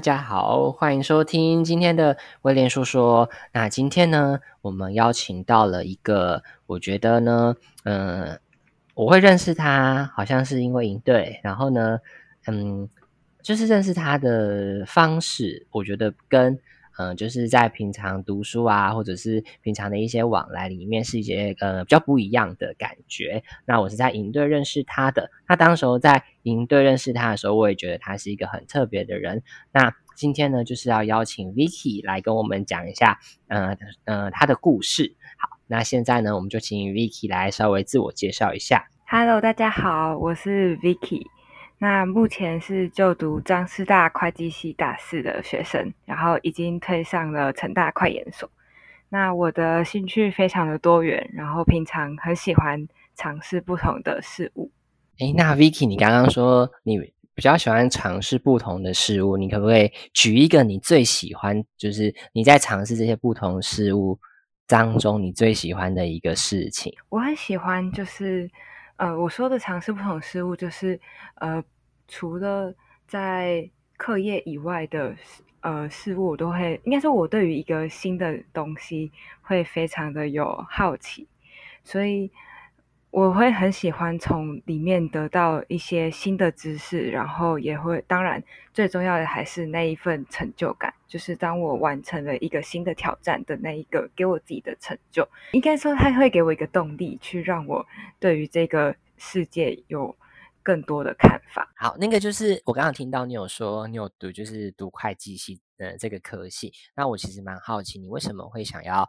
大家好，欢迎收听今天的威廉说说。那今天呢，我们邀请到了一个，我觉得呢，嗯，我会认识他，好像是因为营队，然后呢，嗯，就是认识他的方式，我觉得跟。嗯，就是在平常读书啊，或者是平常的一些往来里面，是一些呃比较不一样的感觉。那我是在营队认识他的，那当时候在营队认识他的时候，我也觉得他是一个很特别的人。那今天呢，就是要邀请 Vicky 来跟我们讲一下，呃呃他的故事。好，那现在呢，我们就请 Vicky 来稍微自我介绍一下。Hello，大家好，我是 Vicky。那目前是就读张师大会计系大四的学生，然后已经推上了成大会研所。那我的兴趣非常的多元，然后平常很喜欢尝试不同的事物。诶那 Vicky，你刚刚说你比较喜欢尝试不同的事物，你可不可以举一个你最喜欢，就是你在尝试这些不同事物当中你最喜欢的一个事情？我很喜欢，就是。呃，我说的尝试不同事物，就是呃，除了在课业以外的呃事物，我都会，应该说，我对于一个新的东西会非常的有好奇，所以。我会很喜欢从里面得到一些新的知识，然后也会，当然最重要的还是那一份成就感，就是当我完成了一个新的挑战的那一个给我自己的成就。应该说，它会给我一个动力，去让我对于这个世界有更多的看法。好，那个就是我刚刚听到你有说你有读，就是读会计系的这个科系，那我其实蛮好奇，你为什么会想要？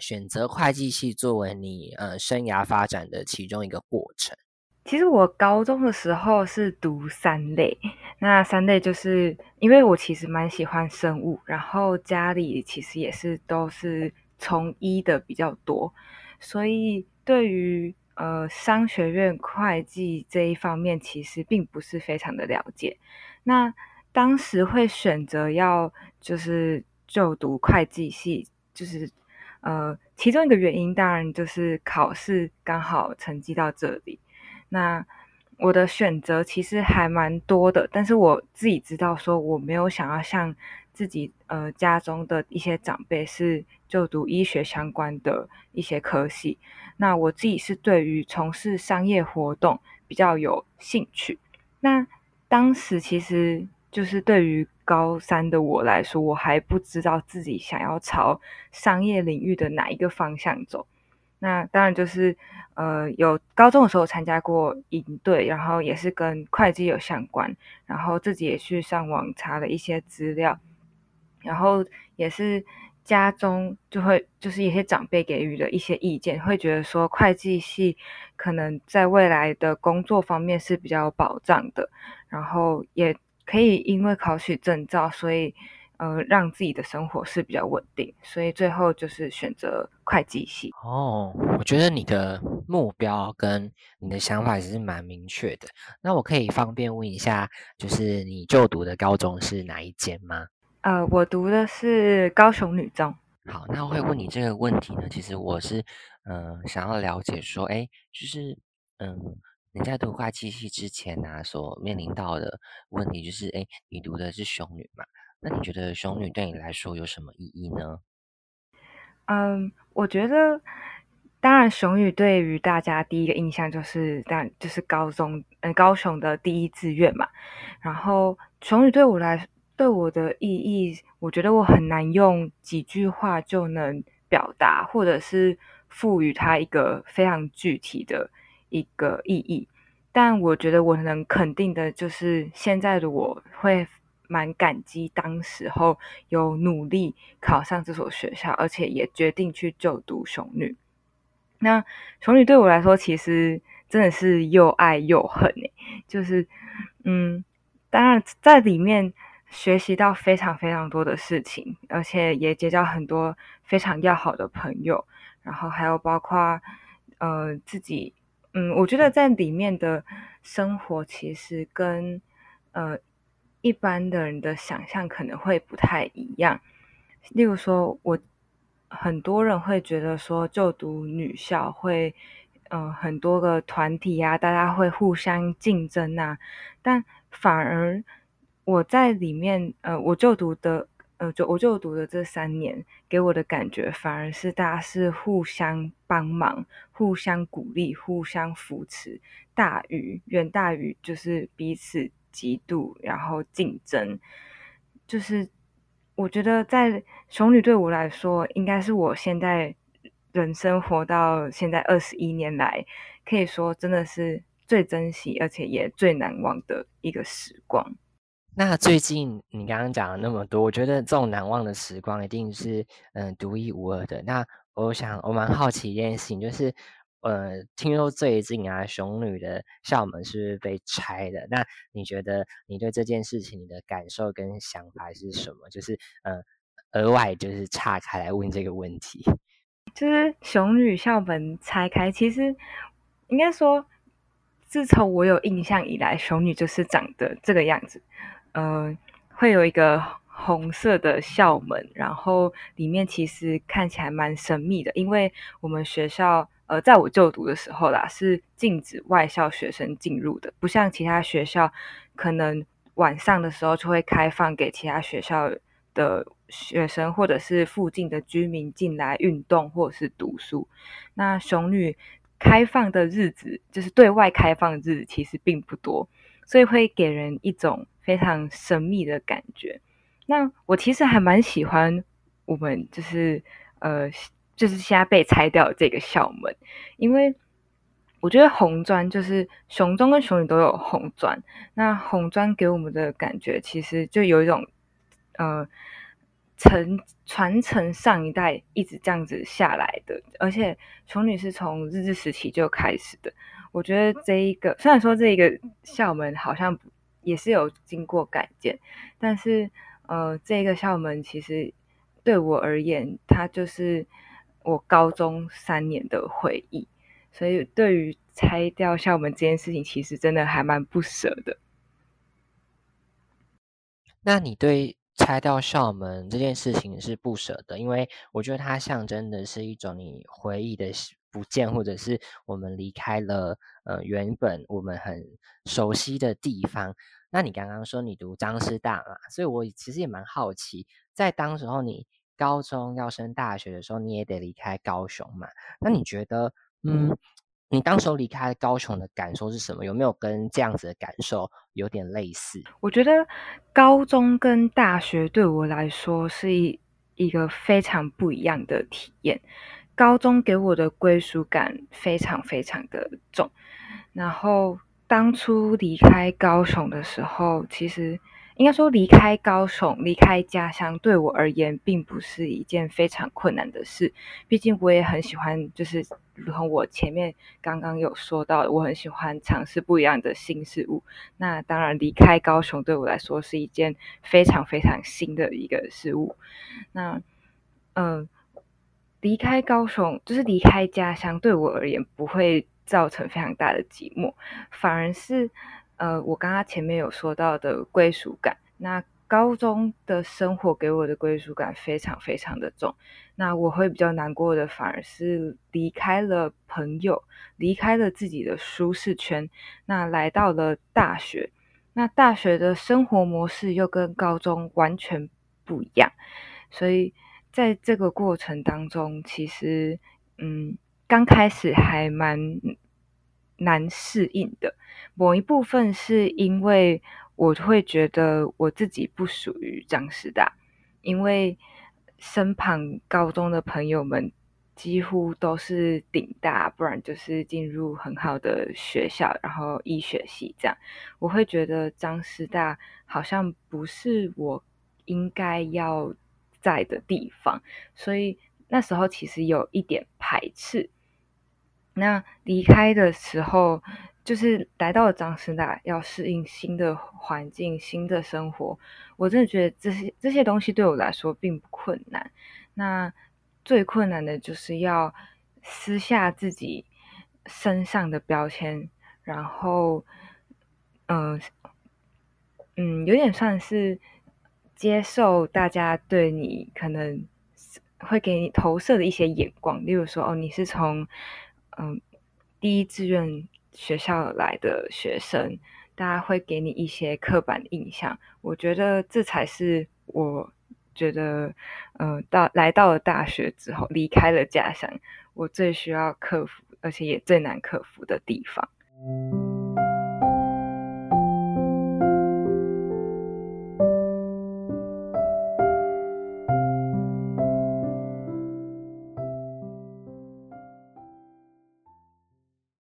选择会计系作为你呃生涯发展的其中一个过程。其实我高中的时候是读三类，那三类就是因为我其实蛮喜欢生物，然后家里其实也是都是从医的比较多，所以对于呃商学院会计这一方面其实并不是非常的了解。那当时会选择要就是就读会计系，就是。呃，其中一个原因当然就是考试刚好成绩到这里。那我的选择其实还蛮多的，但是我自己知道说我没有想要像自己呃家中的一些长辈是就读医学相关的一些科系。那我自己是对于从事商业活动比较有兴趣。那当时其实就是对于。高三的我来说，我还不知道自己想要朝商业领域的哪一个方向走。那当然就是，呃，有高中的时候参加过营队，然后也是跟会计有相关，然后自己也去上网查了一些资料，然后也是家中就会就是一些长辈给予的一些意见，会觉得说会计系可能在未来的工作方面是比较有保障的，然后也。可以因为考取证照，所以呃让自己的生活是比较稳定，所以最后就是选择会计系。哦，我觉得你的目标跟你的想法其实蛮明确的。那我可以方便问一下，就是你就读的高中是哪一间吗？呃，我读的是高雄女中。好，那我会问你这个问题呢，其实我是嗯想要了解说，哎，就是嗯。你在读会计系之前呢，所面临到的问题就是，哎，你读的是雄女嘛？那你觉得雄女对你来说有什么意义呢？嗯，我觉得，当然，雄女对于大家第一个印象就是，但就是高中，嗯，高雄的第一志愿嘛。然后，雄女对我来，对我的意义，我觉得我很难用几句话就能表达，或者是赋予它一个非常具体的。一个意义，但我觉得我能肯定的就是，现在的我会蛮感激当时候有努力考上这所学校，而且也决定去就读雄女。那雄女对我来说，其实真的是又爱又恨诶，就是，嗯，当然在里面学习到非常非常多的事情，而且也结交很多非常要好的朋友，然后还有包括呃自己。嗯，我觉得在里面的生活其实跟呃一般的人的想象可能会不太一样。例如说，我很多人会觉得说就读女校会呃很多个团体啊，大家会互相竞争啊，但反而我在里面，呃，我就读的，呃，就我就读的这三年，给我的感觉反而是大家是互相帮忙、互相鼓励、互相扶持，大于远大于就是彼此嫉妒，然后竞争。就是我觉得在熊女对我来说，应该是我现在人生活到现在二十一年来，可以说真的是最珍惜而且也最难忘的一个时光。那最近你刚刚讲了那么多，我觉得这种难忘的时光一定是嗯独一无二的。那我想我蛮好奇一件事情，就是呃听说最近啊熊女的校门是不是被拆的？那你觉得你对这件事情你的感受跟想法是什么？就是嗯额外就是岔开来问这个问题，就是熊女校门拆开，其实应该说自从我有印象以来，熊女就是长得这个样子。呃，会有一个红色的校门，然后里面其实看起来蛮神秘的，因为我们学校，呃，在我就读的时候啦，是禁止外校学生进入的，不像其他学校，可能晚上的时候就会开放给其他学校的学生或者是附近的居民进来运动或者是读书。那雄女开放的日子，就是对外开放的日子，其实并不多，所以会给人一种。非常神秘的感觉。那我其实还蛮喜欢我们就是呃，就是现在被拆掉的这个校门，因为我觉得红砖就是熊中跟熊女都有红砖。那红砖给我们的感觉，其实就有一种呃，承传承上一代一直这样子下来的。而且熊女是从日治时期就开始的。我觉得这一个虽然说这一个校门好像。也是有经过改建，但是呃，这个校门其实对我而言，它就是我高中三年的回忆，所以对于拆掉校门这件事情，其实真的还蛮不舍的。那你对拆掉校门这件事情是不舍的，因为我觉得它象征的是一种你回忆的不见，或者是我们离开了呃原本我们很熟悉的地方。那你刚刚说你读张师大嘛，所以我其实也蛮好奇，在当时候你高中要升大学的时候，你也得离开高雄嘛？那你觉得，嗯，你当时候离开高雄的感受是什么？有没有跟这样子的感受有点类似？我觉得高中跟大学对我来说是一一个非常不一样的体验。高中给我的归属感非常非常的重，然后。当初离开高雄的时候，其实应该说离开高雄、离开家乡，对我而言并不是一件非常困难的事。毕竟我也很喜欢，就是如同我前面刚刚有说到，我很喜欢尝试不一样的新事物。那当然，离开高雄对我来说是一件非常非常新的一个事物。那，嗯，离开高雄就是离开家乡，对我而言不会。造成非常大的寂寞，反而是，呃，我刚刚前面有说到的归属感。那高中的生活给我的归属感非常非常的重。那我会比较难过的，反而是离开了朋友，离开了自己的舒适圈，那来到了大学。那大学的生活模式又跟高中完全不一样，所以在这个过程当中，其实，嗯。刚开始还蛮难适应的，某一部分是因为我会觉得我自己不属于张师大，因为身旁高中的朋友们几乎都是顶大，不然就是进入很好的学校，然后医学系这样，我会觉得张师大好像不是我应该要在的地方，所以那时候其实有一点排斥。那离开的时候，就是来到了张师大，要适应新的环境、新的生活。我真的觉得这些这些东西对我来说并不困难。那最困难的就是要撕下自己身上的标签，然后，嗯嗯，有点算是接受大家对你可能会给你投射的一些眼光，例如说，哦，你是从。嗯，第一志愿学校来的学生，大家会给你一些刻板印象。我觉得这才是我觉得，呃，到来到了大学之后，离开了家乡，我最需要克服，而且也最难克服的地方。